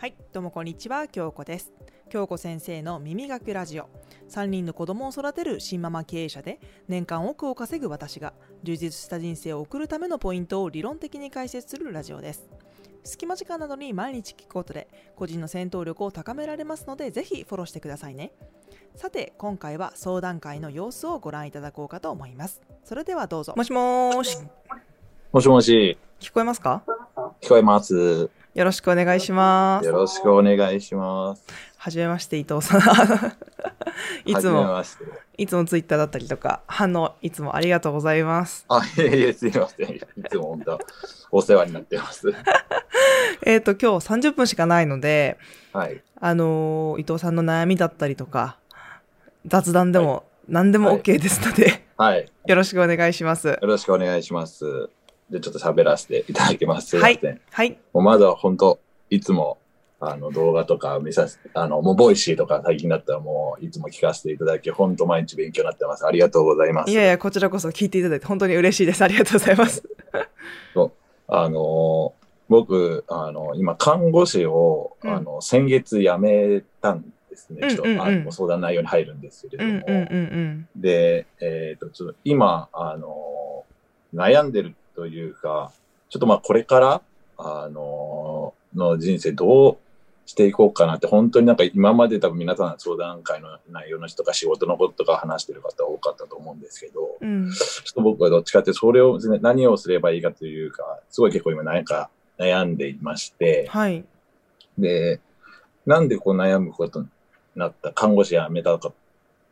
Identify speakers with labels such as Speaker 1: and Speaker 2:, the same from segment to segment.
Speaker 1: はい、どうもこんにちは、京子です。京子先生の耳学ラジオ。3人の子供を育てる新ママ経営者で、年間億を稼ぐ私が、充実した人生を送るためのポイントを理論的に解説するラジオです。隙間時間などに毎日聞くことで、個人の戦闘力を高められますので、ぜひフォローしてくださいね。さて、今回は相談会の様子をご覧いただこうかと思います。それではどうぞ。もしもーし、
Speaker 2: もしもし、
Speaker 1: 聞こえますか？
Speaker 2: 聞こえます。
Speaker 1: よろしくお願いします
Speaker 2: よ。ろしくお願いします。
Speaker 1: はじめまして、伊藤さん。いつも。いつもツイッターだったりとか、反応いつもありがとうございます。
Speaker 2: あ、いえいえ、すいません。いつも本当、お世話になってます。
Speaker 1: えっ、と、今日30分しかないので、
Speaker 2: はい。
Speaker 1: あのー伊藤さんの悩みだったりとか、雑談でも何でも
Speaker 2: はい
Speaker 1: OK ですので、
Speaker 2: はい。
Speaker 1: よろしくお願いします。
Speaker 2: よろしくお願いします。で、ちょっと喋らせていただきます。すいません。
Speaker 1: はい。
Speaker 2: もうまだ本当、いつも、あの、動画とか見させあの、もう、ボイシーとか最近だったらもう、いつも聞かせていただき、本当毎日勉強になってます。ありがとうございます。
Speaker 1: いやいや、こちらこそ聞いていただいて本当に嬉しいです。ありがとうございます。
Speaker 2: あの、僕、あの、今、看護師を、
Speaker 1: うん
Speaker 2: あの、先月辞めたんですね。
Speaker 1: うん
Speaker 2: ちょっと、
Speaker 1: うんうん
Speaker 2: あのご相談内容に入るんですけれども。
Speaker 1: うんうんうんうん。
Speaker 2: で、えっ、と、ちょっと今、あの、悩んでるというか、ちょっとまあ、これから、あの、の人生どうしていこうかなって、本当になんか今まで多分皆さん相談会の内容の人とか仕事のこととか話してる方多かったと思うんですけど、
Speaker 1: うん。
Speaker 2: ちょっと僕はどっちかってそれを、何をすればいいかというか、すごい結構今なんか悩んでいまして、
Speaker 1: はい。
Speaker 2: で、なんでこう悩むことになった、看護師辞めたか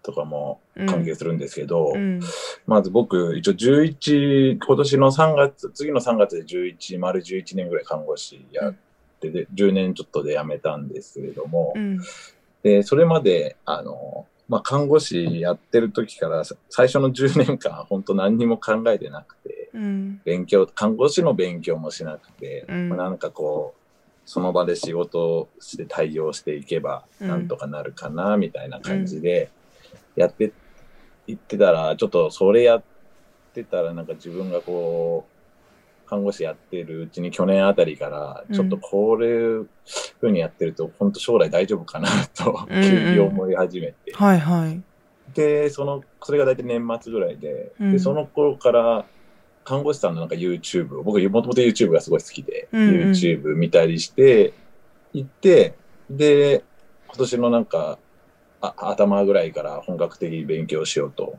Speaker 2: とかも
Speaker 1: うん
Speaker 2: 関係するんですけど、
Speaker 1: うん。
Speaker 2: まず僕、一応11、今年の3月、次の3月で11、丸11年ぐらい看護師やってで、10年ちょっとで辞めたんですけれども、
Speaker 1: うん。
Speaker 2: で、それまで、あの、まあ、看護師やってる時から、さ最初の10年間、本当何にも考えてなくて、
Speaker 1: うん。
Speaker 2: 勉強、看護師の勉強もしなくて、
Speaker 1: うん
Speaker 2: まあなんかこう、その場で仕事をして対応していけば、
Speaker 1: うん
Speaker 2: なんとかなるかな、みたいな感じで、やっていってたら、ちょっとそれやってたら、なんか自分がこう、看護師やってるうちに去年あたりから、ちょっとこれいうふうにやってると、本当将来大丈夫かなと、急に思い始めて。
Speaker 1: はいはい。
Speaker 2: で、その、それが大体年末ぐらいで、
Speaker 1: うん
Speaker 2: で、その頃から、看護師さんのなんか YouTube を、僕もともと YouTube がすごい好きで、
Speaker 1: うんうん
Speaker 2: YouTube 見たりして、行って、で、今年のなんか、あ頭ぐらいから本格的に勉強しようと、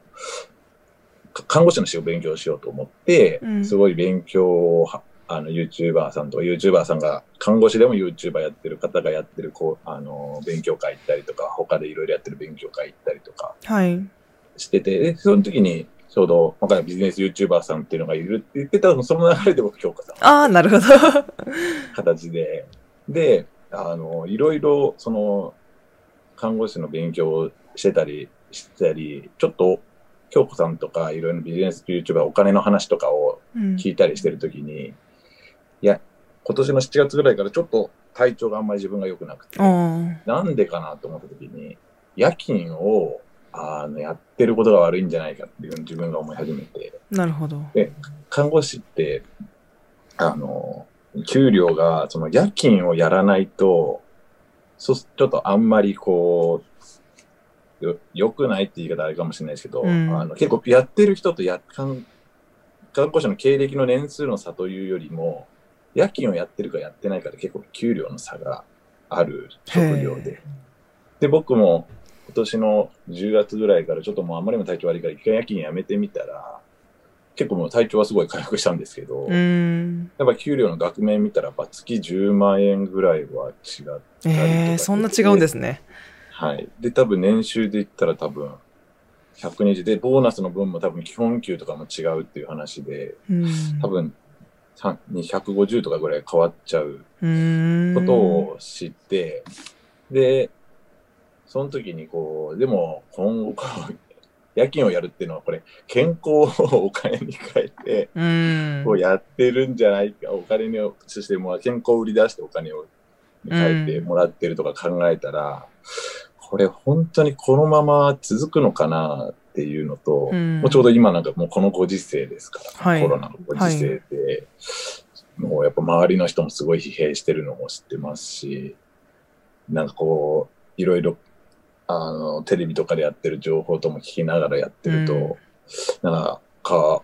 Speaker 2: か看護師の仕事を勉強しようと思って、
Speaker 1: うん
Speaker 2: すごい勉強をは、あの、YouTuber さんとか、YouTuber さんが、看護師でも YouTuber やってる方がやってる、こう、あの、勉強会行ったりとか、他でいろいろやってる勉強会行ったりとか、
Speaker 1: はい。
Speaker 2: してて、で、その時に、ちょうど、他のビジネス YouTuber さんっていうのがいるって言ってたのその流れで僕、京香さん
Speaker 1: ああ、なるほど。
Speaker 2: 形で、で、あの、いろいろ、その、看護師の勉強をしてたり、してたり、ちょっと、京子さんとか、いろいろビジネス YouTuber、お金の話とかを
Speaker 1: うん。
Speaker 2: 聞いたりしてるときに、いや、今年の7月ぐらいからちょっと体調があんまり自分が良くなくて、なんでかなと思ったときに、夜勤を、あの、やってることが悪いんじゃないかっていうのを自分が思い始めて、
Speaker 1: なるほど。
Speaker 2: 看護師って、あの、給料が、その夜勤をやらないと、そちょっとあんまりこう、よ、良くないって言い方あれかもしれないですけど、
Speaker 1: うん
Speaker 2: あの結構やってる人とや、看看護師の経歴の年数の差というよりも、夜勤をやってるかやってないかで結構給料の差がある職業で。で、僕も今年の10月ぐらいからちょっともうあまりにも体調悪いから一回夜勤やめてみたら、結構もう体調はすごい回復したんですけど。やっぱ給料の額面見たらやっぱ月10万円ぐらいは違う。
Speaker 1: えー、そんな違うんですね。
Speaker 2: はい。で、多分年収で言ったら多分120で、ボーナスの分も多分基本給とかも違うっていう話で、
Speaker 1: うん。
Speaker 2: 多分さ250とかぐらい変わっちゃう。ことを知って、で、その時にこう、でも今後夜勤をやるっていうのはこれ、健康をお金に変えて、
Speaker 1: うーん。
Speaker 2: こうやってるんじゃないか、お金に、そしてもう健康を売り出してお金を変えてもらってるとか考えたら、これ本当にこのまま続くのかなっていうのと、
Speaker 1: うん
Speaker 2: もうちょうど今なんかもうこのご時世ですから、
Speaker 1: はい
Speaker 2: コロナのご時世で、もうやっぱ周りの人もすごい疲弊してるのも知ってますし、なんかこう、いろいろ、あの、テレビとかでやってる情報とも聞きながらやってると、なんか、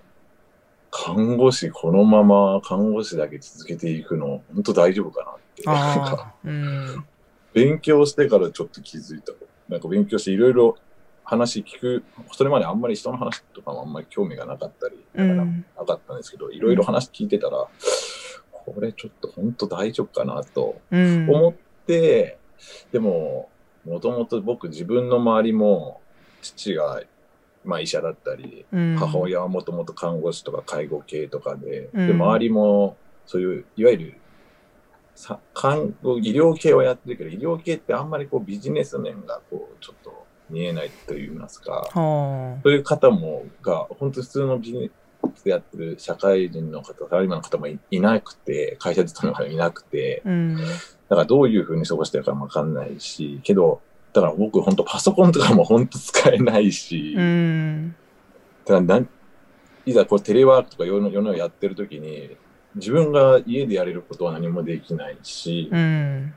Speaker 2: 看護師、このまま看護師だけ続けていくの、本当大丈夫かなって。なんか
Speaker 1: うん
Speaker 2: 勉強してからちょっと気づいた。なんか勉強していろいろ話聞く、それまであんまり人の話とかもあんまり興味がなかったり、からなかったんですけど、いろいろ話聞いてたら、これちょっと本当大丈夫かなと
Speaker 1: うん。
Speaker 2: 思って、でも、もともと僕自分の周りも、父が、まあ医者だったり、
Speaker 1: うん。
Speaker 2: 母親はもともと看護師とか介護系とかで、
Speaker 1: うん。
Speaker 2: で、周りも、そういう、いわゆる、さ看護、医療系はやってるけど、医療系ってあんまりこうビジネス面がこう、ちょっと見えないと言いますか、
Speaker 1: は
Speaker 2: そういう方も、が、本当普通のビジネスやってる社会人の方、サラリーマンの方もいいなくて、会社勤めの方もいなくて、
Speaker 1: あうん。
Speaker 2: だからどういうふうに過ごしてるかもわかんないし、けど、だから僕本当パソコンとかも本当使えないし、
Speaker 1: うん。
Speaker 2: だからいざこうテレワークとか世の世のやってる時に、自分が家でやれることは何もできないし、
Speaker 1: うん。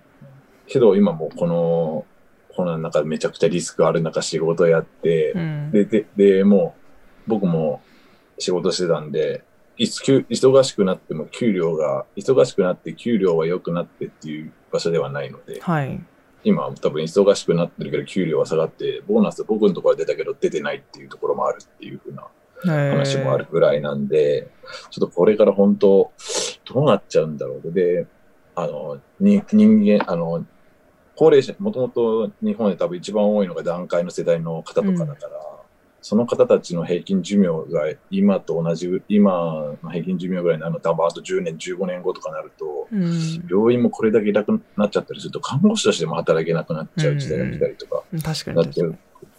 Speaker 2: けど今もうこの、この中めちゃくちゃリスクある中仕事やって、
Speaker 1: うん。
Speaker 2: で、で、で、もう僕も仕事してたんで、いつ給忙しくなっても給料が、忙しくなって給料は良くなってっていう場所ではないので、
Speaker 1: はい
Speaker 2: 今は多分忙しくなってるけど給料は下がって、ボーナス僕のところは出たけど出てないっていうところもあるっていうふうな話もあるぐらいなんで、ちょっとこれから本当、どうなっちゃうんだろう。で、あの、に人間、あの、高齢者、もともと日本で多分一番多いのが段階の世代の方とかだから、その方たちの平均寿命が今と同じ、今の平均寿命ぐらいになるの多分あと10年、15年後とかなると、
Speaker 1: うん。
Speaker 2: 病院もこれだけいなくなっちゃったりすると、看護師としても働けなくなっちゃう時代が来たりとか、
Speaker 1: 確かに
Speaker 2: だって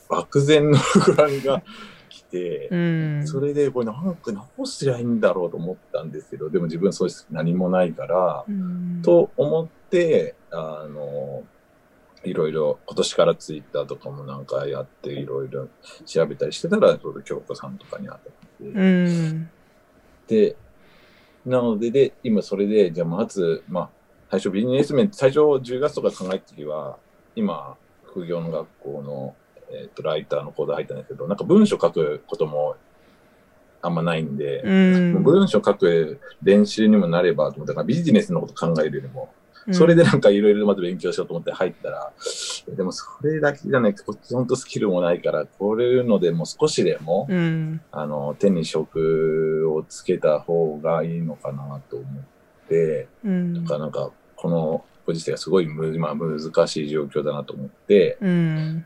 Speaker 2: 漠然の不安が来て、
Speaker 1: うん。
Speaker 2: それでこれなんか直すりゃいいんだろうと思ったんですけど、でも自分そうです何もないから、
Speaker 1: うん。
Speaker 2: と思って、あの、いろいろ今年からツイッターとかもなんかやっていろいろ調べたりしてたら、ちょうど京子さんとかに当たって、
Speaker 1: う。ん。
Speaker 2: で、なので、で、今それで、じゃあまず、まあ、最初ビジネス面、最初10月とか考えた時は、今、副業の学校の、えっ、と、ライターの講座入ったんですけど、なんか文章書くこともあんまないんで、
Speaker 1: うん。
Speaker 2: 文章書く練習にもなればと思って、なんかビジネスのこと考えるよりも、それでなんかいろいろまず勉強しようと思って入ったら、でもそれだけじゃない、こっち本当スキルもないから、こういうのでも少しでも、
Speaker 1: うん。
Speaker 2: あの、手に職をつけた方がいいのかなと思って、
Speaker 1: うん。
Speaker 2: なんかなんか、このご時世がすごいむ、まあ、難しい状況だなと思って、
Speaker 1: うん。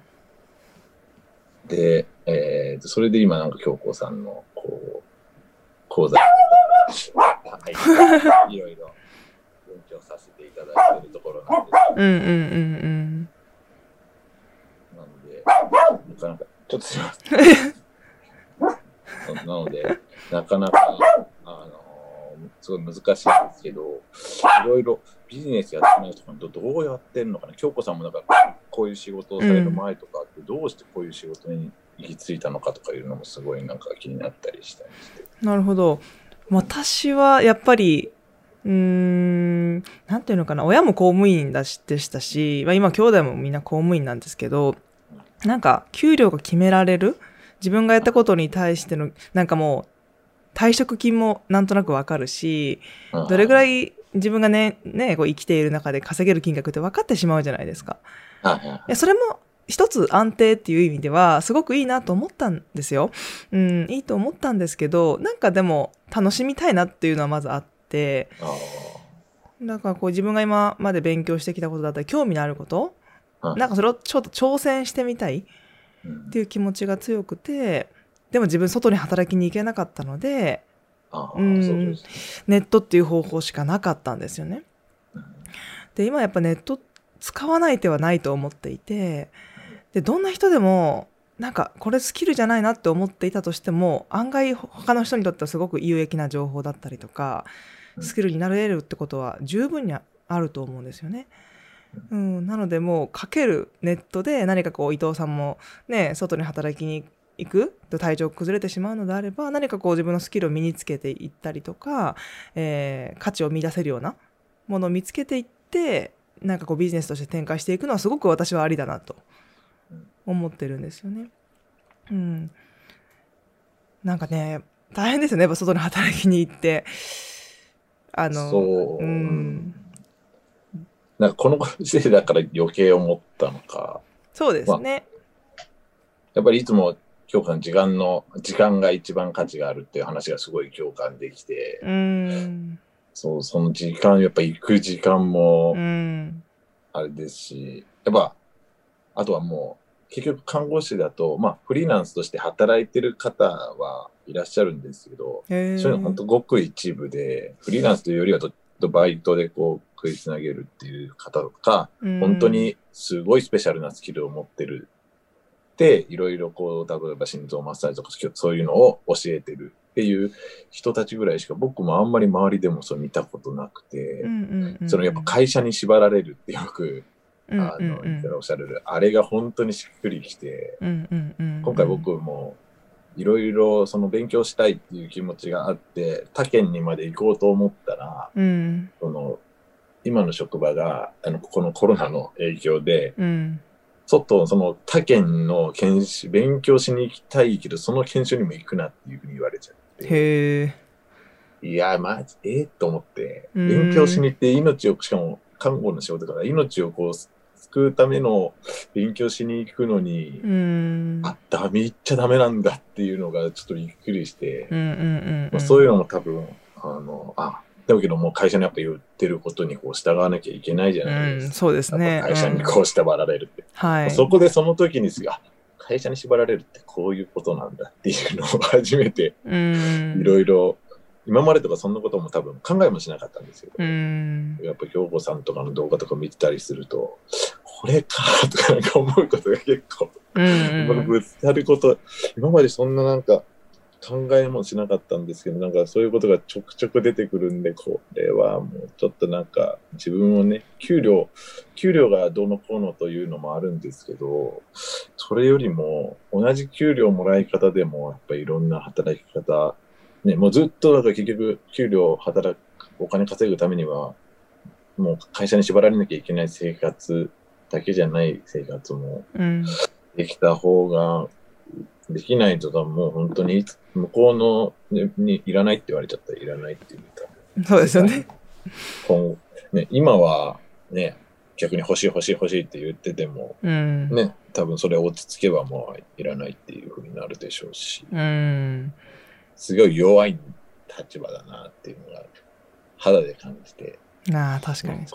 Speaker 2: で、えーと、それで今なんか京子さんの、こう、講座、はい、いろいろ勉強させていただいているところなんです
Speaker 1: うんうんうん
Speaker 2: なので、なかなか、ちょっとすみません。なので、なかなか、あのすごい難しいんですけど、いろいろビジネスやってない人とかどうやってんのかな。京子さんもなんか、こういう仕事をされる前とかって、どうしてこういう仕事に行き着いたのかとかいうのもすごいなんか気になったりしたりして。
Speaker 1: なるほど私はやっぱりうーんなんていうのかな親も公務員だしでしたし、まあ、今兄弟もみんな公務員なんですけどなんか給料が決められる？自分がやったことに対してのなんかもう退職金もなんとなくわかるしどれぐら
Speaker 2: い
Speaker 1: い自分がねねこう生きている中で稼げる金額って分かってしまうじゃないですか。
Speaker 2: はい
Speaker 1: それも一つ安定っていう意味ではすごくいいなと思ったんですよ。うん、いいと思ったんですけどなんかでも楽しみたいなっていうのはまずあって
Speaker 2: あ
Speaker 1: だからこう自分が今まで勉強してきたことだったり興味のあることなんかそれをちょっと挑戦してみたい
Speaker 2: うん
Speaker 1: っていう気持ちが強くてでも自分外に働きに行けなかったのでうんネットっていう方法しかなかったんですよね。
Speaker 2: うん。
Speaker 1: で今やっぱネット使わない手はないと思っていてでどんな人でもなんかこれスキルじゃないなって思っていたとしても案外他の人にとってはすごく有益な情報だったりとか
Speaker 2: うん
Speaker 1: スキルになれるってことは十分にあると思うんですよね。うん、なのでもうかけるネットで何かこう伊藤さんもね外に働きに行くと体調崩れてしまうのであれば何かこう自分のスキルを身につけていったりとか、えー価値を見出せるようなものを見つけていってなんかこうビジネスとして展開していくのはすごく私はありだなと思ってるんですよね。うん。なんかね、大変ですよね、やっぱ外に働きに行って。あの、
Speaker 2: そう、
Speaker 1: うん。
Speaker 2: なんかこのご時世だから余計思ったのか、
Speaker 1: そうですね。
Speaker 2: やっぱりいつも今日から時間の、時間が一番価値があるっていう話がすごい共感できて、
Speaker 1: うん。
Speaker 2: そう、その時間、やっぱ行く時間も
Speaker 1: うん。
Speaker 2: あれですし、やっぱ、あとはもう、結局看護師だと、まあフリーランスとして働いてる方はいらっしゃるんですけど、
Speaker 1: へ
Speaker 2: そういうの本当ごく一部で、フリーランスというよりはどバイトでこう食いつなげるっていう方とか、
Speaker 1: 当
Speaker 2: 本当にすごいスペシャルなスキルを持ってる。で、いろいろこう、例えば心臓マッサージとかそういうのを教えてるっていう人たちぐらいしか僕もあんまり周りでもそう見たことなくて、そのやっぱ会社に縛られるってよく、あの、言ったらおっしゃれる、あれが本当にしっくりきて、今回僕もいろいろその勉強したいっていう気持ちがあって、他県にまで行こうと思ったら、
Speaker 1: うん。
Speaker 2: その今の職場があのこのコロナの影響で、
Speaker 1: うん。
Speaker 2: 外、その他県の研修、勉強しに行きたいけど、その研修にも行くなっていうふうに言われちゃって。
Speaker 1: へえ。
Speaker 2: いや、マジ、ええと思って、
Speaker 1: うん。
Speaker 2: 勉強しに行って命を、しかも看護の仕事だから命をこう、救うための勉強しに行くのに、
Speaker 1: うん。
Speaker 2: あ、ダメ、行っちゃダメなんだっていうのがちょっとびっくりして、
Speaker 1: うんうんうん
Speaker 2: まあ、そういうのも多分、あの、あ、だけどもう会社にやっぱ言ってることにこう従わなきゃいけないじゃないですか。
Speaker 1: うんそうですね。
Speaker 2: 会社にこう縛られるって。
Speaker 1: はい。
Speaker 2: そこでその時にすあ会社に縛られるってこういうことなんだっていうのを初めて
Speaker 1: うん。
Speaker 2: いろいろ、今までとかそんなことも多分考えもしなかったんですけど、
Speaker 1: うん。
Speaker 2: やっぱ京子さんとかの動画とか見てたりすると、これかとかなんか思うことが結構、
Speaker 1: うん
Speaker 2: 僕ぶつかること、今までそんななんか考えもしなかったんですけど、なんかそういうことがちょくちょく出てくるんで、これはもうちょっとなんか自分をね、給料、給料がどうのこうのというのもあるんですけど、それよりも同じ給料もらい方でもやっぱいろんな働き方、ね、もうずっとだから結局給料働く、お金稼ぐためには、もう会社に縛られなきゃいけない生活だけじゃない生活も
Speaker 1: うん。
Speaker 2: できた方が、できないと多分もう本当に向こうの、ね、にいらないって言われちゃったらいらないっていうか、
Speaker 1: そうですよね。
Speaker 2: 今後、ね、今はね、逆に欲しい欲しい欲しいって言ってても、
Speaker 1: うん。
Speaker 2: ね、多分それ落ち着けばもういらないっていう風になるでしょうし、
Speaker 1: うん。
Speaker 2: すごい弱い立場だなっていうのが肌で感じて、
Speaker 1: ああ確かにね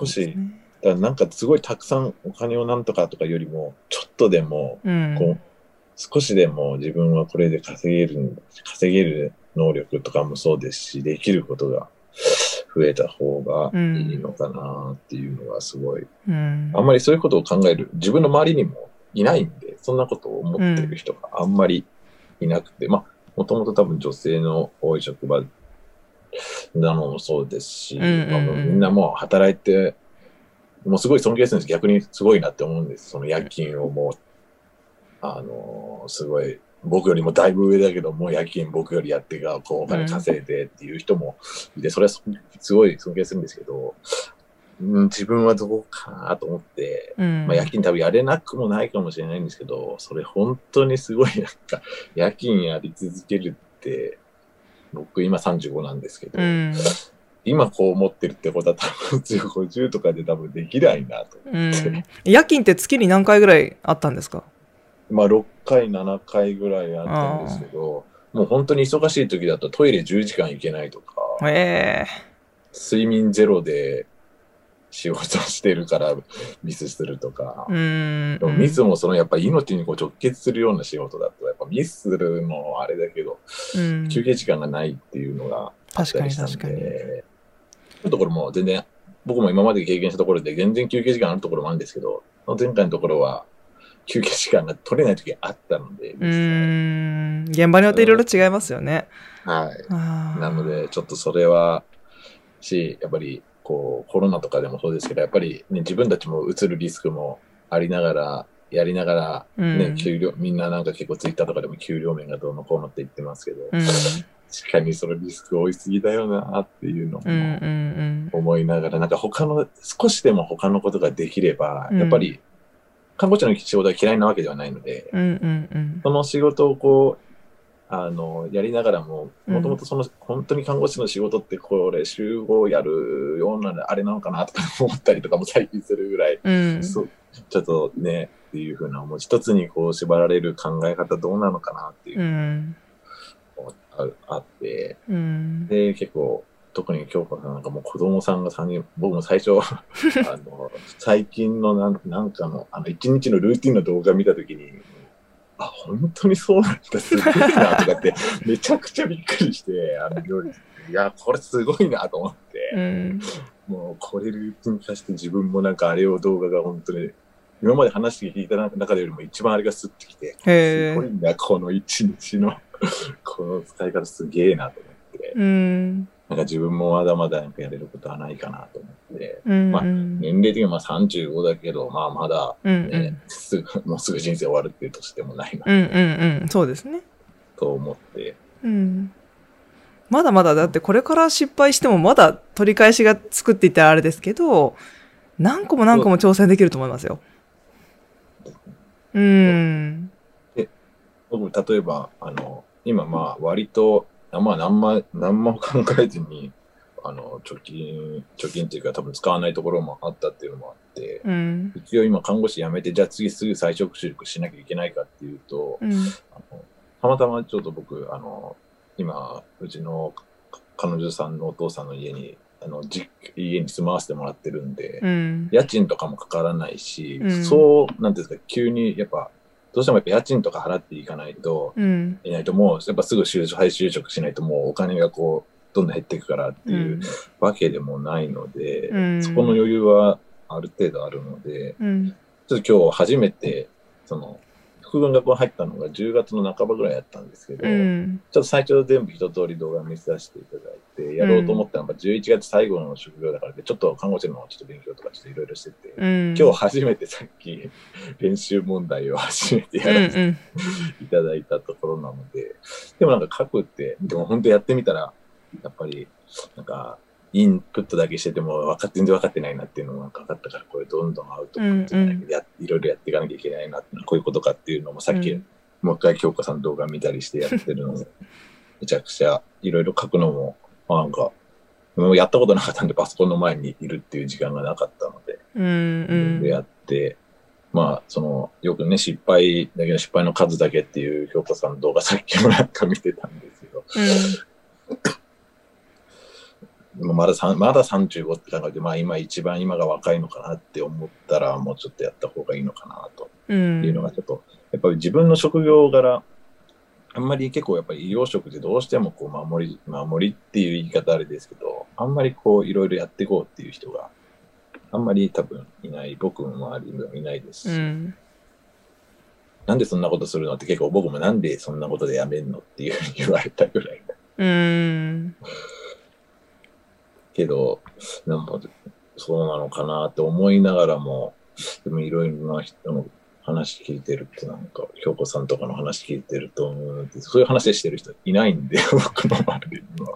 Speaker 2: だからなんかすごいたくさんお金をなんとかとかよりも、ちょっとでも
Speaker 1: うん。
Speaker 2: こう、少しでも自分はこれで稼げる、稼げる能力とかもそうですし、できることが増えた方がいいのかなっていうのがすごい、
Speaker 1: うん。
Speaker 2: あんまりそういうことを考える、自分の周りにもいないんで、そんなことを思ってる人があんまりいなくて、まあ、もともと多分女性の多い職場なのもそうですし、
Speaker 1: うんうんうん。
Speaker 2: みんなもう働いて、もうすごい尊敬するんです。逆にすごいなって思うんです。その夜勤をもう、あのーすごい、僕よりもだいぶ上だけど、もう夜勤僕よりやってが、こうお金稼いでっていう人もいて、それはすすごい尊敬するんですけど、うん自分はどうかなと思って、
Speaker 1: うん
Speaker 2: まあ、夜勤多分やれなくもないかもしれないんですけど、それ本当にすごいなんか、夜勤やり続けるって、僕今35なんですけど、
Speaker 1: うん
Speaker 2: 今こう思ってるってことは多分50とかで多分できないなと。
Speaker 1: うん。夜勤って月に何回ぐらいあったんですか？
Speaker 2: まあ6回、7回ぐらいあったんですけど、もう本当に忙しい時だとトイレ10時間行けないとか、
Speaker 1: ええ。
Speaker 2: 睡眠ゼロで仕事してるからミスするとか、
Speaker 1: うん。
Speaker 2: でもミスもそのやっぱり命にこう直結するような仕事だと、やっぱミスするのもあれだけど、
Speaker 1: うん。
Speaker 2: 休憩時間がないっていうのがあったりしたん
Speaker 1: 確かに確
Speaker 2: で、そういうところも全然、僕も今まで経験したところで全然休憩時間あるところもあるんですけど、前回のところは休憩時間が取れない時があったので、
Speaker 1: うん。現場によっていろいろ違いますよね。
Speaker 2: はい。なので、ちょっとそれは、し、やっぱり、こう、コロナとかでもそうですけど、やっぱりね、自分たちもうつるリスクもありながら、やりながら、ね、
Speaker 1: うん。
Speaker 2: 給料、みんななんか結構ツイッターとかでも給料面がどうのこうのって言ってますけど、
Speaker 1: うん
Speaker 2: 確かにそのリスク多いすぎだよなっていうの
Speaker 1: うんうん
Speaker 2: も思いながら、なんか他の、少しでも他のことができれば、
Speaker 1: うん。
Speaker 2: やっぱり、看護師の仕事が嫌いなわけではないので、
Speaker 1: うんうんうん。
Speaker 2: その仕事をこう、あの、やりながらも、
Speaker 1: うん。
Speaker 2: もともとその、本当に看護師の仕事ってこれ、集合やるようなあれなのかなとか思ったりとかも最近するぐらい、
Speaker 1: うん。
Speaker 2: ちょっとね、っていうふうな思う。一つにこう縛られる考え方どうなのかなっていう。うの
Speaker 1: ん。
Speaker 2: がああって、
Speaker 1: うん。
Speaker 2: で、結構、特に京子さんなんかもう子供さんが3人、僕も最初、あの、最近のなんなんかの、あの、一日のルーティンの動画見たときに、あ、本当にそうなんだ、すごいな、とかって、めちゃくちゃびっくりして、あの料理、いや、これすごいなと思って、
Speaker 1: うん。
Speaker 2: もうこれルーティン化して自分もなんかあれを動画が本当に、今まで話して聞いた中でよりも一番あれがスッてきて、すごいな、この一日の、この使い方すげえなと思って。
Speaker 1: うん。
Speaker 2: なんか自分もまだまだなんかやれることはないかなと思って、
Speaker 1: うん
Speaker 2: まあ年齢的にはまあ35だけど、まあまだ
Speaker 1: うん
Speaker 2: ね、すぐ、もうすぐ人生終わるっていう年でもないな
Speaker 1: うんうんうん。そうですね。
Speaker 2: と思って、
Speaker 1: うん。まだまだだってこれから失敗してもまだ取り返しがつくって言ったらあれですけど何個も何個も挑戦できると思いますよ。う。ん。
Speaker 2: 僕、例えば、あの、今まあ割と、あまあ何も、何 も考えずに、あの、貯金、貯金っていうか多分使わないところもあったっていうのもあって、
Speaker 1: うん。
Speaker 2: 一応今看護師辞めて、じゃあ次すぐ再職就職しなきゃいけないかっていうと、
Speaker 1: うん。
Speaker 2: あのたまたまちょっと僕、あの、今、うちの彼女さんのお父さんの家に、あの、じ家に住まわせてもらってるんで、
Speaker 1: うん。
Speaker 2: 家賃とかもかからないし、
Speaker 1: うん
Speaker 2: そう、なんていうんですか、急にやっぱ、どうしてもやっぱ家賃とか払っていかないと、
Speaker 1: うん。
Speaker 2: いないともう、やっぱすぐ就職、再就職しないともうお金がこう、どんどん減っていくからっていうわけでもないので、
Speaker 1: うん
Speaker 2: そこの余裕はある程度あるので、
Speaker 1: うん。
Speaker 2: ちょっと今日初めて、その、副軍学校入ったのが10月の半ばぐらいやったんですけど、
Speaker 1: うん。
Speaker 2: ちょっと最初全部一通り動画見せさせていただいて、やろうと思ったのが11月最後の職業だからで、ちょっと看護師のちょっと勉強とかちょっといろいろしてて、
Speaker 1: うん。
Speaker 2: 今日初めてさっき練習問題を初めてやらせていただいたところなので、でもなんか書くって、でも本当やってみたら、やっぱり、なんか、インプットだけしてても分かっ全然分かってないなっていうのもなんか分かったから、これどんどんアウトプットじゃないけど、やいろいろやっていかなきゃいけないなってこういうことかっていうのもさっき、
Speaker 1: うん
Speaker 2: もう一回京子さんの動画見たりしてやってるので、めちゃくちゃいろいろ書くのも、まあなんか、もうやったことなかったんでパソコンの前にいるっていう時間がなかったので、
Speaker 1: うん。うん。
Speaker 2: でやって、まあ、その、よくね、失敗だけど失敗の数だけっていう京子さんの動画さっきもなんか見てたんですけど、もうまだまだ35って考えて、まあ今一番今が若いのかなって思ったら、もうちょっとやった方がいいのかなと
Speaker 1: うん。
Speaker 2: いうのがちょっと、やっぱり自分の職業柄、あんまり結構やっぱり医療職ってどうしてもこう守り、守りっていう言い方あれですけど、あんまりこういろいろやっていこうっていう人があんまり多分いない、僕の周りにもいないですし、
Speaker 1: うん。
Speaker 2: なんでそんなことするのって結構僕もなんでそんなことでやめんのっていうふうに言われたぐらいだ
Speaker 1: うん。
Speaker 2: けど、なんかそうなのかなって思いながらも、でもいろいろな人の話聞いてるとなんか、京子さんとかの話聞いてると、うんそういう話してる人いないんで、僕の周りには。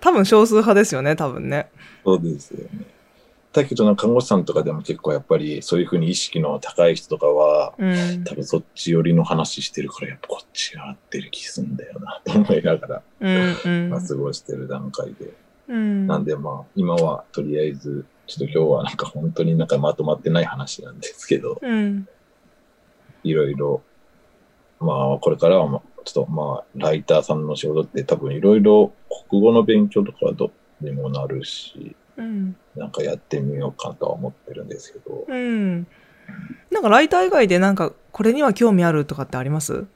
Speaker 1: 多分少数派ですよね、多分ね。
Speaker 2: そうですよね。だけど看護師さんとかでも結構やっぱりそういうふうに意識の高い人とかは、
Speaker 1: うん。
Speaker 2: 多分そっち寄りの話してるから、やっぱこっちが合ってる気すんだよな、と思いながら、
Speaker 1: うん。うん。
Speaker 2: まあ、過ごしてる段階で。
Speaker 1: うん。
Speaker 2: なんでまあ、今はとりあえず、ちょっと今日はなんか本当になんかまとまってない話なんですけど、
Speaker 1: うん。
Speaker 2: いろいろ、まあ、これからはまあ、ちょっとまあ、ライターさんの仕事って多分いろいろ国語の勉強とかはどうにもなるし、
Speaker 1: うん。
Speaker 2: なんかやってみようかとは思ってるんですけど、
Speaker 1: うん。なんかライター以外でなんかこれには興味あるとかってあります？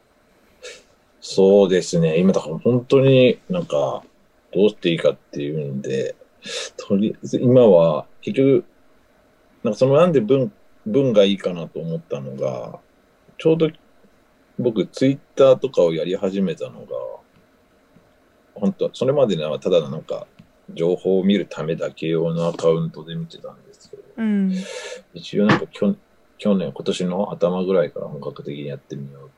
Speaker 2: そうですね。今だから本当になんかどうしていいかっていうんで、とりあえず今は結局、なんかそのなんで文、文がいいかなと思ったのが、ちょうど僕ツイッターとかをやり始めたのが、本当それまではただのなんか情報を見るためだけ用のアカウントで見てたんですけど、
Speaker 1: うん。
Speaker 2: 一応なんか去去年、今年の頭ぐらいから本格的にやってみよう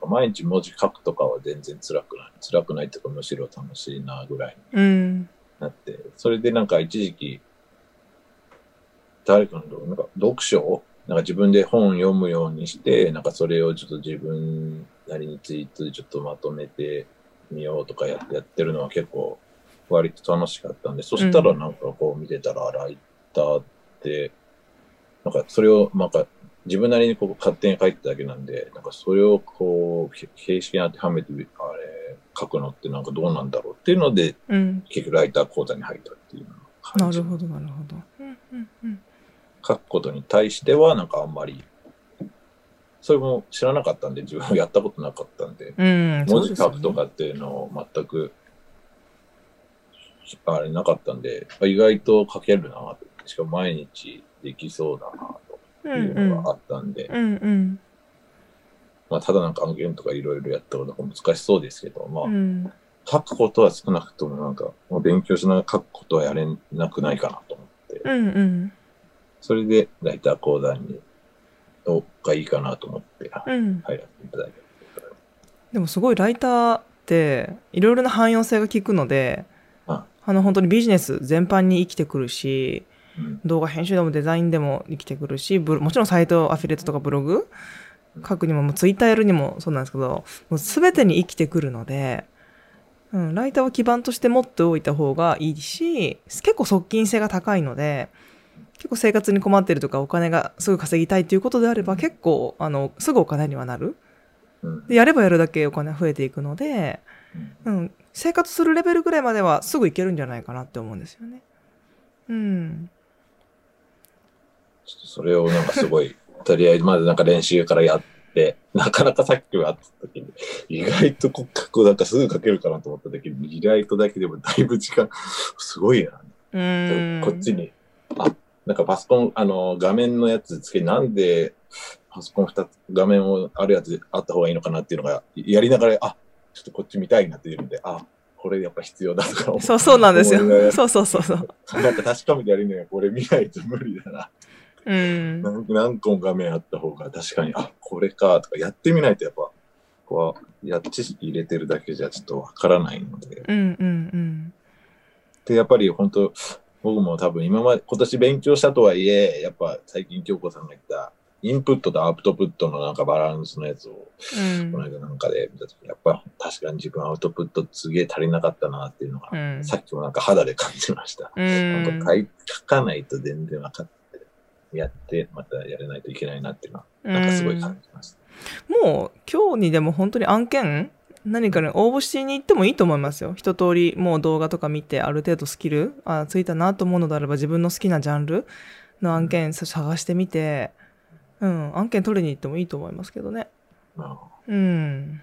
Speaker 2: か毎日文字書くとかは全然辛くない。辛くないっていうかむしろ楽しいなぐらいに
Speaker 1: うん。
Speaker 2: なって、それでなんか一時期、誰かのなんか読書をなんか自分で本読むようにして、なんかそれをちょっと自分なりにツイートでちょっとまとめてみようとかやってやってるのは結構割と楽しかったんで、そしたらなんかこう見てたら、ライターって、なんかそれをなんか自分なりにこう勝手に書いてただけなんで、なんかそれをこうへ形式に当てはめて、あれ、書くのってなんかどうなんだろうっていうので、
Speaker 1: うん。
Speaker 2: 結局ライター講座に入ったっていう感じ。
Speaker 1: なるほど、なるほど。うんうんうん。
Speaker 2: 書くことに対しては、なんかあんまり、それも知らなかったんで、自分もやったことなかったんで、
Speaker 1: うん、
Speaker 2: 文字書くとかっていうのを全く、あれなかったんで、あ意外と書けるなと。しかも毎日できそうだな
Speaker 1: ですよね。
Speaker 2: というのがあったんで、
Speaker 1: うんうん。
Speaker 2: まあただなんか案件とかいろいろやったことが難しそうですけど、まあ、
Speaker 1: うんうん。
Speaker 2: 書くことは少なくともなんか、もう勉強しながら書くことはやれなくないかなと思って、
Speaker 1: うんうん。
Speaker 2: それでライター講座に、おがいいかなと思って
Speaker 1: うん。
Speaker 2: 入らせていただいて。
Speaker 1: でもすごいライターっていろいろな汎用性が効くので、
Speaker 2: あ
Speaker 1: あの本当にビジネス全般に生きてくるし、
Speaker 2: うん
Speaker 1: 動画編集でもデザインでも生きてくるし、もちろんサイトアフィリエイトとかブログ書くにも、もうツイッターやるにもそうなんですけど、もう全てに生きてくるので、うん、ライターは基盤として持っておいた方がいいし、結構側近性が高いので、結構生活に困ってるとかお金がすぐ稼ぎたいっていうことであれば結構あのすぐお金にはなる。
Speaker 2: うん
Speaker 1: でやればやるだけお金増えていくので、うん、生活するレベルぐらいまではすぐいけるんじゃないかなって思うんですよね。うん。
Speaker 2: ちょっとそれをなんかすごい、とりあえずまずなんか練習からやって、なかなかさっきもやってた時に、意外と骨格なんかすぐ書けるかなと思った時に、リライトだけでもだいぶ時間、すごいな。
Speaker 1: うん。
Speaker 2: こっち。に、あ、なんかパソコン、あの、画面のやつつけ、なんでパソコン2つ、画面をあるやつであった方がいいのかなっていうのが、やりながら、あ、ちょっとこっち見たいなっていうので、あ、これやっぱ必要だとか思って
Speaker 1: そうそうなんですよそうそうそうそう。
Speaker 2: なんか確かめてやるにはこれ見ないと無理だな。
Speaker 1: うん。
Speaker 2: 何何個も画面あった方が確かに、あ、これかとかやってみないとやっぱ、こう、や知識入れてるだけじゃちょっとわからないので。
Speaker 1: うんうんうん。
Speaker 2: で、やっぱり本当、僕も多分今まで、今年勉強したとはいえ、やっぱ最近京子さんが言った、インプットとアウトプットのなんかバランスのやつを、
Speaker 1: うん
Speaker 2: この間なんかで見たとき、やっぱ確かに自分アウトプットすげえ足りなかったなっていうのが、
Speaker 1: うん
Speaker 2: さっきもなんか肌で感じました。
Speaker 1: う
Speaker 2: なん
Speaker 1: ん
Speaker 2: か書かないと全然分かって、やって、またやらないといけないなっていうのは、なんかすごい感じました。
Speaker 1: もう今日にでも本当に案件何かに応募しに行ってもいいと思いますよ。一通りもう動画とか見てある程度スキルあついたなと思うのであれば自分の好きなジャンルの案件探してみて、うん、案件取りに行ってもいいと思いますけどね。
Speaker 2: まあ
Speaker 1: うん。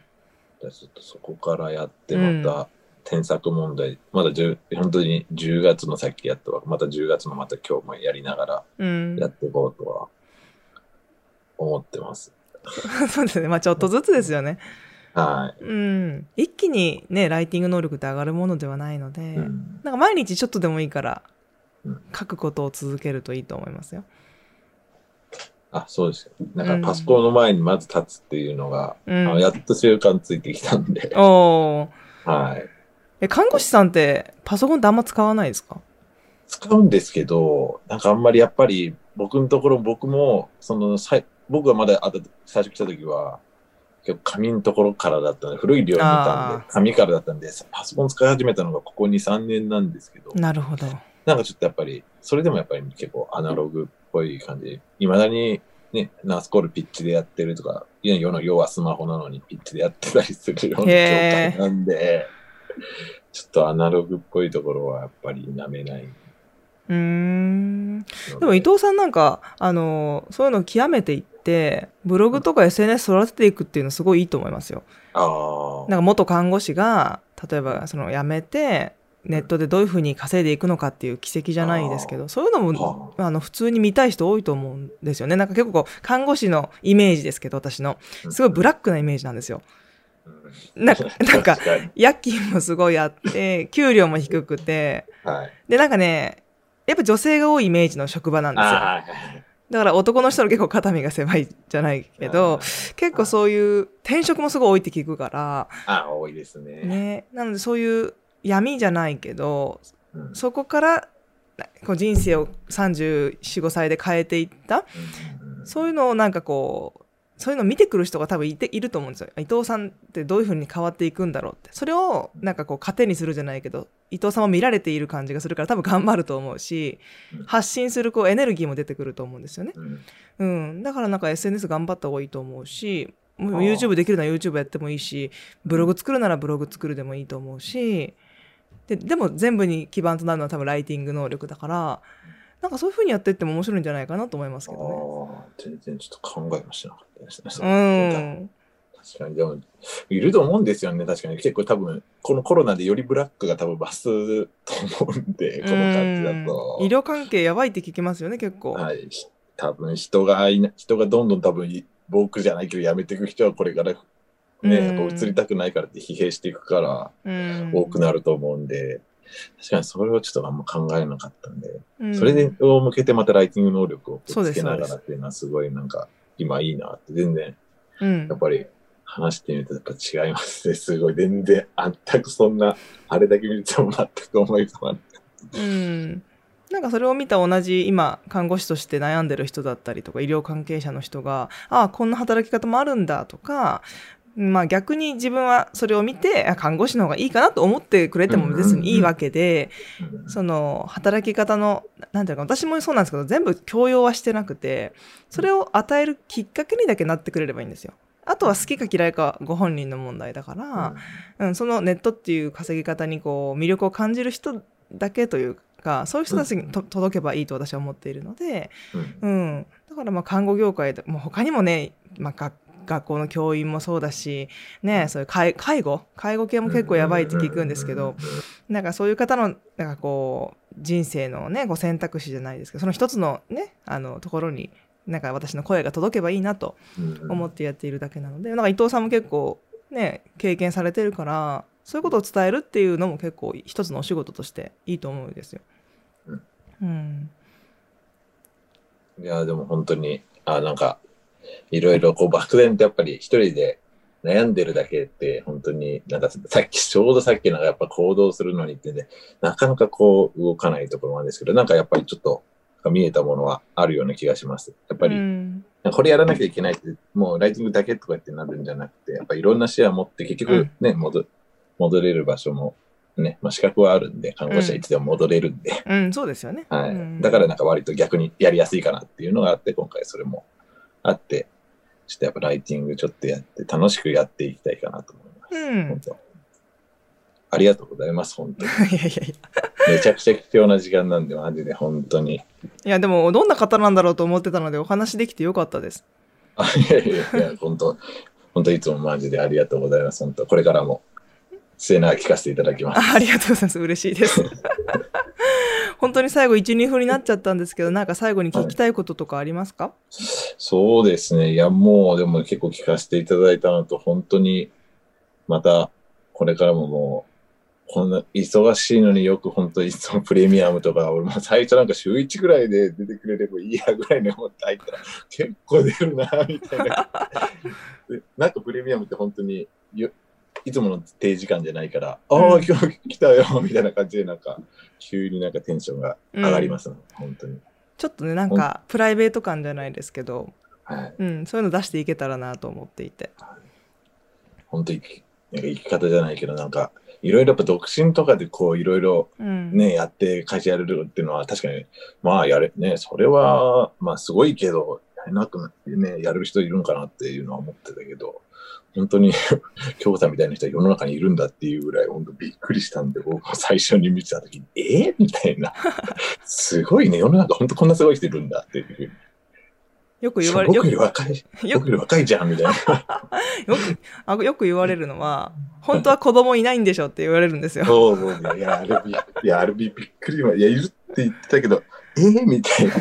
Speaker 2: じゃあちょっとそこからやって、また添削問題、まだ10本当に10月のさっきやったわ、また10月のまた今日もやりながら
Speaker 1: うん。
Speaker 2: やっていこうとは思ってます。
Speaker 1: そうですね。まあちょっとずつですよね。
Speaker 2: はい。
Speaker 1: うん。一気にね、ライティング能力って上がるものではないので、
Speaker 2: うん
Speaker 1: なんか毎日ちょっとでもいいから
Speaker 2: うん
Speaker 1: 書くことを続けるといいと思いますよ。
Speaker 2: あ、そうですよ。なんかパソコンの前にまず立つっていうのが、
Speaker 1: うん。
Speaker 2: あのやっと習慣ついてきたんで、
Speaker 1: おー
Speaker 2: はい。
Speaker 1: え、看護師さんってパソコンってあんま使わないですか？
Speaker 2: 使うんですけど、なんかあんまりやっぱり僕のところ僕も、そのさい僕がまだあた最初来た時は、結構紙のところからだったんで、古い量見たん
Speaker 1: あ
Speaker 2: で、紙からだったんで、パソコン使い始めたのがここ2、3年なんですけど、
Speaker 1: なるほど。
Speaker 2: なんかちょっとやっぱり、それでもやっぱり結構アナログっぽい感じ。いまだにね、ナースコールピッチでやってるとか、世の要はスマホなのにピッチでやってたりするような状態なんで、ちょっとアナログっぽいところはやっぱり舐めない。
Speaker 1: うーん。でも伊藤さんなんか、あの、そういうのを極めていって、ブログとか SNS 育てていくっていうのすごいいいと思いますよ。
Speaker 2: ああ。
Speaker 1: なんか元看護師が、例えばその辞めて、ネットでどういうふうに稼いでいくのかっていう奇跡じゃないですけど、そういうのも、あの、普通に見たい人多いと思うんですよね。なんか結構こう、看護師のイメージですけど、私の。すごいブラックなイメージなんですよ。
Speaker 2: うん
Speaker 1: なんか、なんか。夜勤もすごいあって、給料も低くて、
Speaker 2: はい。
Speaker 1: で、なんかね、やっぱ女性が多いイメージの職場なんですよ。
Speaker 2: あ
Speaker 1: だから男の人の結構肩身が狭いじゃないけど、結構そういう転職もすごい多いって聞くから、
Speaker 2: あ、多いですね。
Speaker 1: ね。なのでそういう闇じゃないけど、
Speaker 2: うん
Speaker 1: そこからこう人生を34、5歳で変えていった、
Speaker 2: うんうん
Speaker 1: そういうのをなんかこう、そういうのを見てくる人が多分いていると思うんですよ。伊藤さんってどういう風に変わっていくんだろうって。それをなんかこう糧にするじゃないけど、伊藤さんも見られている感じがするから多分頑張ると思うし
Speaker 2: うん、
Speaker 1: 発信するこうエネルギーも出てくると思うんですよね。
Speaker 2: うん
Speaker 1: うん。だからなんか SNS 頑張った方がいいと思うし、もう YouTube できるなら YouTube やってもいいし、ブログ作るならブログ作るでもいいと思うし、ででも全部に基盤となるのは多分ライティング能力だから、なんかそういう風にやっていっても面白いんじゃないかなと思いますけど
Speaker 2: ああ、全然ちょっと考えもしなかったですね。
Speaker 1: ね。
Speaker 2: 確かに、でも、いると思うんですよね、確かに。結構多分、このコロナでよりブラックが多分増すと思うんで、この感じだと。
Speaker 1: うん医療関係やばいって聞きますよね、結構。
Speaker 2: はい。多分、人がいな、人がどんどん多分、僕じゃないけど辞めていく人はこれから、ね、
Speaker 1: うん
Speaker 2: やっぱ移りたくないからって疲弊していくから、
Speaker 1: うん
Speaker 2: 多くなると思うんで、確かにそれをちょっとあんま考えなかったんで、
Speaker 1: うん
Speaker 2: それでを向けてまたライティング能力をつけながらっていうのはすごいなんか、今いいなって全然
Speaker 1: うん
Speaker 2: やっぱり話してみるとやっぱ違いますね。すごい。全然、全くそんな、あれだけ見ても全く思い浮かばない。
Speaker 1: うんなんかそれを見た同じ今看護師として悩んでる人だったりとか医療関係者の人がああこんな働き方もあるんだとかまあ逆に自分はそれを見てあ看護師の方がいいかなと思ってくれても別にいいわけで、
Speaker 2: うん
Speaker 1: その働き方のなんていうか私もそうなんですけど全部強要はしてなくてそれを与えるきっかけにだけなってくれればいいんですよ。あとは好きか嫌いかご本人の問題だから、うん、そのネットっていう稼ぎ方にこう魅力を感じる人だけというかそういう人たちにと届けばいいと私は思っているので、
Speaker 2: うん。
Speaker 1: うん、だからまあ看護業界でもう他にもね、まあ、学学校の教員もそうだし、ね、そういう介介護？介護系も結構やばいって聞くんですけど、なんかそういう方のなんかこう人生のねこう選択肢じゃないですけどその一つのねあのところになんか私の声が届けばいいなと思ってやっているだけなので、なんか伊藤さんも結構ね経験されてるからそういうことを伝えるっていうのも結構一つのお仕事としていいと思うんですよ。
Speaker 2: うん。
Speaker 1: うん。
Speaker 2: いや、でも本当に、あ、なんか、いろいろこう漠然とやっぱり一人で悩んでるだけって本当になんかさっき、ちょうどさっきなんかやっぱ行動するのにってね、なかなかこう動かないところもあるんですけど、なんかやっぱりちょっと見えたものはあるような気がします。やっぱり、
Speaker 1: うん
Speaker 2: これやらなきゃいけないって、もうライティングだけとかってなるんじゃなくて、やっぱいろんな視野を持って結局ね、戻戻れる場所もね、まあ資格はあるんで、看護師はいつでも戻れるんで、
Speaker 1: うん、そうですよね。
Speaker 2: はい。
Speaker 1: うん
Speaker 2: だからなんか割と逆にやりやすいかなっていうのがあって、今回それもあって、ちょっとやっぱライティングちょっとやって、楽しくやっていきたいかなと思います。
Speaker 1: うん
Speaker 2: 本当ありがとうございます、本当に。
Speaker 1: いやいやいや。
Speaker 2: めちゃくちゃ貴重な時間なんで、マジで本当に。
Speaker 1: いや、でも、どんな方なんだろうと思ってたので、お話できてよかったです。
Speaker 2: あ いやいやいや、本当、本当いつもマジでありがとうございます。本当、これからも末永く聞かせていただきます。
Speaker 1: あありがとうございます。嬉しいです。本当に最後、1、2分になっちゃったんですけど、なんか最後に聞きたいこととかありますか、
Speaker 2: そうですね。いや、もうでも結構聞かせていただいたのと、本当に、また、これからももう、こんな忙しいのによく本当にいつもプレミアムとか、俺も最初なんか週1ぐらいで出てくれればいいやぐらいに思って入ったら、結構出るな、みたいな。でなんかプレミアムって本当によ、いつもの定時間じゃないから、ああ、
Speaker 1: うん
Speaker 2: 今日来たよ、みたいな感じで、なんか、急になんかテンションが上がりますね、本当に。
Speaker 1: ちょっとね、なんか、プライベート感じゃないですけど、
Speaker 2: はい。
Speaker 1: うん、そういうの出していけたらなと思っていて。
Speaker 2: 本当に生きなんか生き方じゃないけど、なんか、いろいろやっぱ独身とかでこう、いろいろ
Speaker 1: うん。
Speaker 2: ね、やって会社やれるっていうのは確かに、まあやれ、ね、それは、まあすごいけど、やれなくなってね、やれる人いるんかなっていうのは思ってたけど、本当に、京子さんみたいな人は世の中にいるんだっていうぐらい、本当びっくりしたんで、僕も最初に見てた時に、えー、みたいな。すごいね、世の中本当こんなすごい人いるんだっていう。
Speaker 1: よく言われ、よく
Speaker 2: 僕より若い、
Speaker 1: よ
Speaker 2: 僕より若いじゃん、みたいな。
Speaker 1: よくあよく言われるのは、本当は子供いないんでしょって言われるんですよ。
Speaker 2: そうそうね。いや、あれび、いや、あれびびっくりは、いや、いるって言ってたけど、えー、みたいな。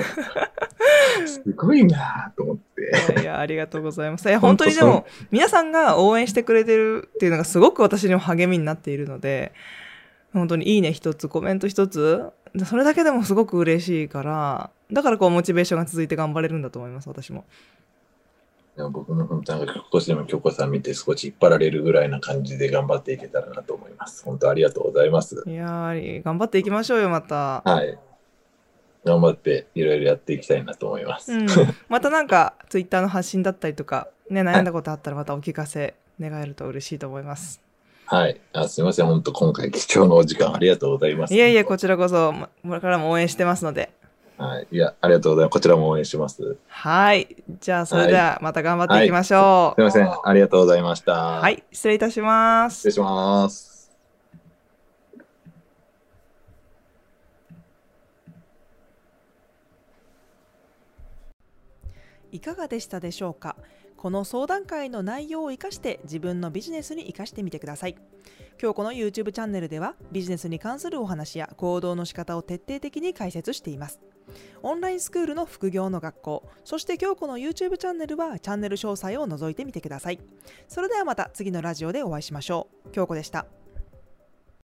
Speaker 2: すごいなぁと思って。
Speaker 1: いやありがとうございます。いや、本当にでも、皆さんが応援してくれてるっていうのがすごく私にも励みになっているので、本当にいいね一つコメント一つそれだけでもすごく嬉しいからだからこうモチベーションが続いて頑張れるんだと思います私も
Speaker 2: でも僕も本当なんか少しでも京子さん見て少し引っ張られるぐらいな感じで頑張っていけたらなと思います。本当ありがとうございます。
Speaker 1: いやー頑張っていきましょうよまた、
Speaker 2: はい。頑張っていろいろやっていきたいなと思います。
Speaker 1: うん、またなんかツイッターの発信だったりとかね悩んだことあったらまたお聞かせ願えると嬉しいと思います
Speaker 2: はい。あすみません。本当今回貴重なお時間ありがとうございます。
Speaker 1: いえいえこちらこそまこれからも応援してますので
Speaker 2: はい。いや、ありがとうございます。こちらも応援します。す
Speaker 1: はいじゃあそれではまた頑張っていきましょう
Speaker 2: みません。ありがとうございました。
Speaker 1: は
Speaker 2: はい。
Speaker 1: い失礼いたします
Speaker 2: 失礼します。
Speaker 1: いかがでしたでしょうか？この相談会の内容を生かして自分のビジネスに生かしてみてください。今日この YouTube チャンネルではビジネスに関するお話や行動の仕方を徹底的に解説しています。オンラインスクールの副業の学校そして今日この YouTube チャンネルはチャンネル詳細を覗いてみてください。それではまた次のラジオでお会いしましょう。京子でした。